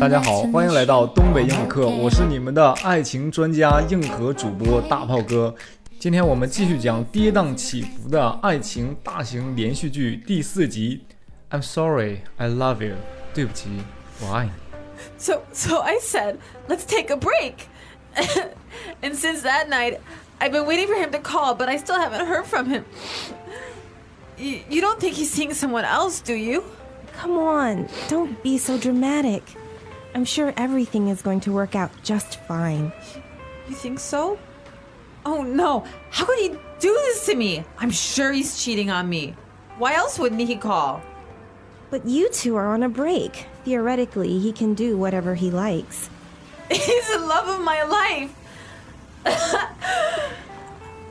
大家好，欢迎来到东北英语课，我是你们的爱情专家硬核主播大炮哥。今天我们继续讲跌宕起伏的爱情大型连续剧第四集。I'm sorry, I love you。对不起，我爱你。So, so I said, let's take a break. And since that night, I've been waiting for him to call, but I still haven't heard from him. You, you don't think he's seeing someone else, do you? Come on, don't be so dramatic. I'm sure everything is going to work out just fine. You think so? Oh no, how could he do this to me? I'm sure he's cheating on me. Why else wouldn't he call? But you two are on a break. Theoretically, he can do whatever he likes. He's the love of my life.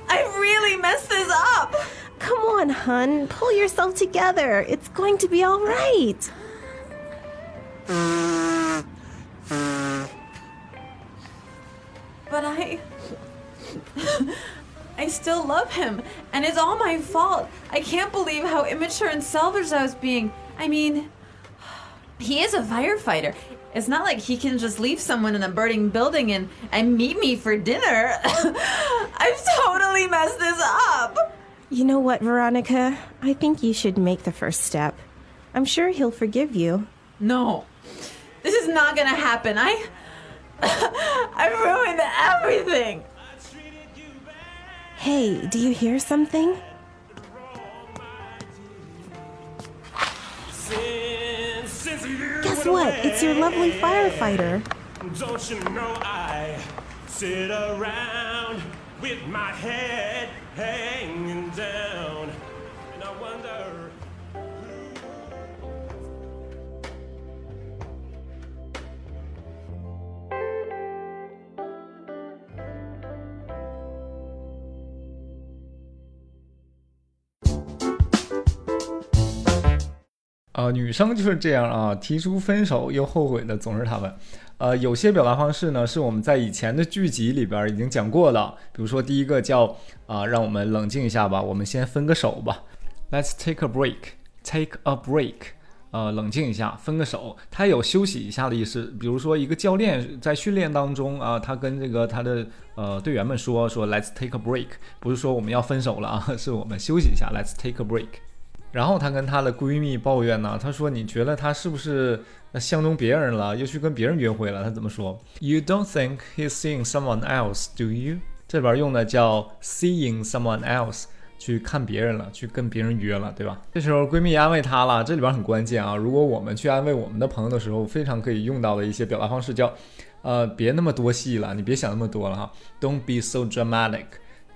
I really messed this up. Come on, hun. Pull yourself together. It's going to be all right. But I. I still love him, and it's all my fault. I can't believe how immature and selfish I was being. I mean, he is a firefighter. It's not like he can just leave someone in a burning building and, and meet me for dinner. I've totally messed this up. You know what, Veronica? I think you should make the first step. I'm sure he'll forgive you. No, this is not gonna happen. I. I ruined everything. Hey, do you hear something? Guess what? It's your lovely firefighter. Don't you know I sit around with my head hanging down 呃，女生就是这样啊，提出分手又后悔的总是她们。呃，有些表达方式呢，是我们在以前的剧集里边已经讲过的，比如说第一个叫啊，让我们冷静一下吧，我们先分个手吧，Let's take a break，take a break，呃，冷静一下，分个手，它有休息一下的意思。比如说一个教练在训练当中啊，他跟这个他的呃队员们说说，Let's take a break，不是说我们要分手了啊，是我们休息一下，Let's take a break。然后她跟她的闺蜜抱怨呢，她说：“你觉得他是不是相中别人了，又去跟别人约会了？”她怎么说？You don't think he's seeing someone else, do you？这里边用的叫 seeing someone else，去看别人了，去跟别人约了，对吧？这时候闺蜜安慰她了，这里边很关键啊。如果我们去安慰我们的朋友的时候，非常可以用到的一些表达方式叫，呃，别那么多戏了，你别想那么多了哈。Don't be so dramatic.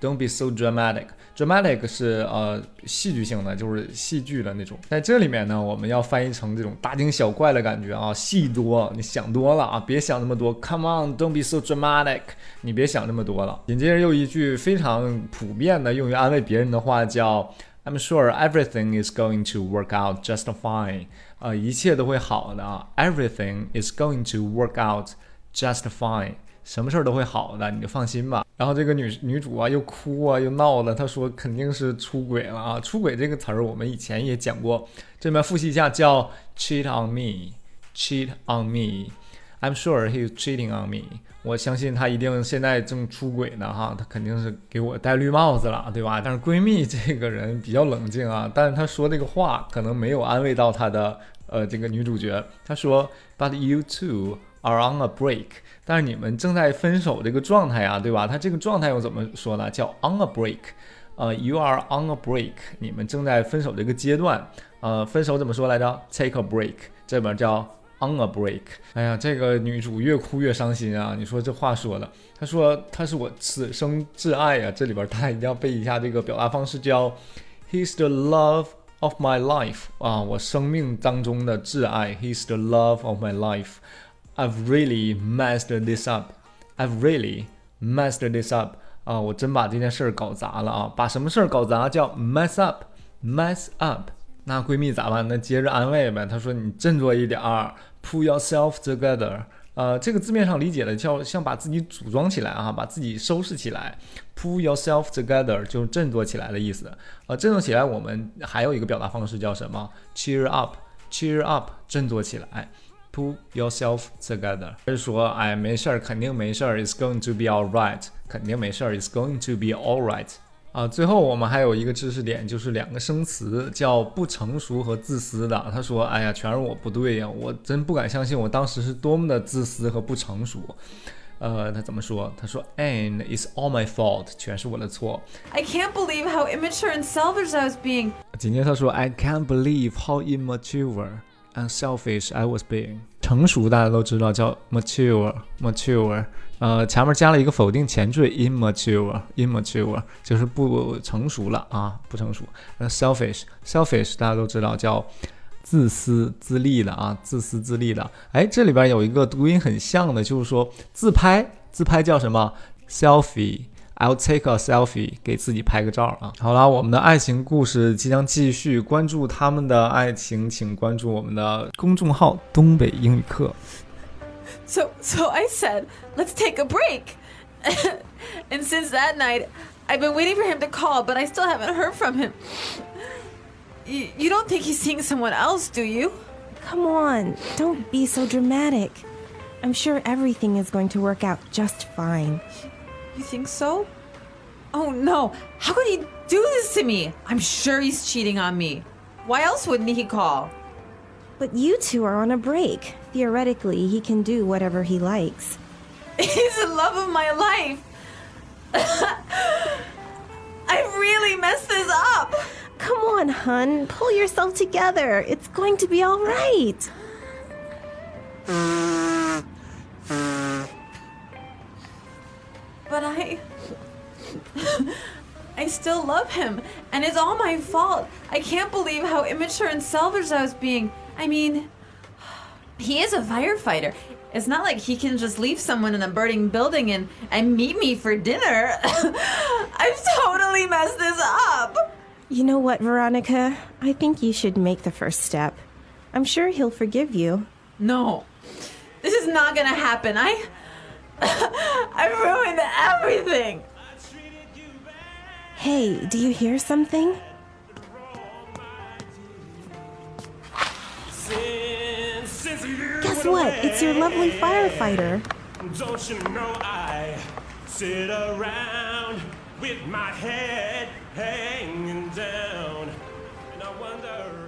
Don't be so dramatic. Dramatic 是呃戏剧性的，就是戏剧的那种。在这里面呢，我们要翻译成这种大惊小怪的感觉啊，戏多，你想多了啊，别想那么多。Come on, don't be so dramatic. 你别想那么多了。紧接着又一句非常普遍的用于安慰别人的话，叫 I'm sure everything is going to work out just fine. 啊，一切都会好的啊。Everything is going to work out just fine. 什么事儿都会好的，你就放心吧。然后这个女女主啊，又哭啊，又闹的。她说肯定是出轨了啊！出轨这个词儿我们以前也讲过，这边复习一下，叫 cheat on me，cheat on me。I'm sure he's cheating on me。我相信他一定现在正出轨呢哈，他肯定是给我戴绿帽子了，对吧？但是闺蜜这个人比较冷静啊，但是她说这个话可能没有安慰到她的呃这个女主角。她说，But you too are on a break。但是你们正在分手这个状态呀，对吧？它这个状态又怎么说呢？叫 on a break，呃，you are on a break，你们正在分手这个阶段，呃，分手怎么说来着？take a break，这边叫 on a break。哎呀，这个女主越哭越伤心啊！你说这话说的，她说他是我此生挚爱呀，这里边大家一定要背一下这个表达方式，叫 he's the love of my life 啊，我生命当中的挚爱，he's the love of my life。I've really messed this up. I've really messed this up. 啊，我真把这件事儿搞砸了啊！把什么事儿搞砸叫 mess up，mess up。那闺蜜咋办？那接着安慰呗。她说：“你振作一点儿，pull yourself together。”呃，这个字面上理解的叫像把自己组装起来啊，把自己收拾起来，pull yourself together 就是振作起来的意思。呃，振作起来，我们还有一个表达方式叫什么？cheer up，cheer up，振作起来，pull yourself together。就是说，哎，没事儿，肯定没事儿，is going to be all right，肯定没事儿，is going to be all right。啊，最后我们还有一个知识点，就是两个生词叫不成熟和自私的。他说：“哎呀，全是我不对呀，我真不敢相信我当时是多么的自私和不成熟。”呃，他怎么说？他说：“And it's all my fault，全是我的错。I can't believe how immature and selfish I was being. ”紧接着他说：“I can't believe how immature and selfish I was being。”成熟大家都知道叫 mature，mature。呃，前面加了一个否定前缀 immature，immature 就是不成熟了啊，不成熟。那 selfish，selfish 大家都知道叫自私自利的啊，自私自利的。哎，这里边有一个读音很像的，就是说自拍，自拍叫什么？selfie。I'll take a selfie，给自己拍个照啊。好啦，我们的爱情故事即将继续，关注他们的爱情，请关注我们的公众号“东北英语课”。 So, so I said, let's take a break. and since that night, I've been waiting for him to call, but I still haven't heard from him. You, you don't think he's seeing someone else, do you? Come on, don't be so dramatic. I'm sure everything is going to work out just fine. You think so? Oh no, how could he do this to me? I'm sure he's cheating on me. Why else wouldn't he call? But you two are on a break. Theoretically, he can do whatever he likes. He's the love of my life. I really messed this up. Come on, hun, pull yourself together. It's going to be all right. But I. I still love him, and it's all my fault. I can't believe how immature and selfish I was being. I mean, he is a firefighter. It's not like he can just leave someone in a burning building and, and meet me for dinner. I've totally messed this up. You know what, Veronica? I think you should make the first step. I'm sure he'll forgive you. No, this is not gonna happen. I. I ruined everything. Hey, do you hear something? Since, since you Guess went what? It's your lovely firefighter. Don't you know I sit around with my head hanging down, and I wonder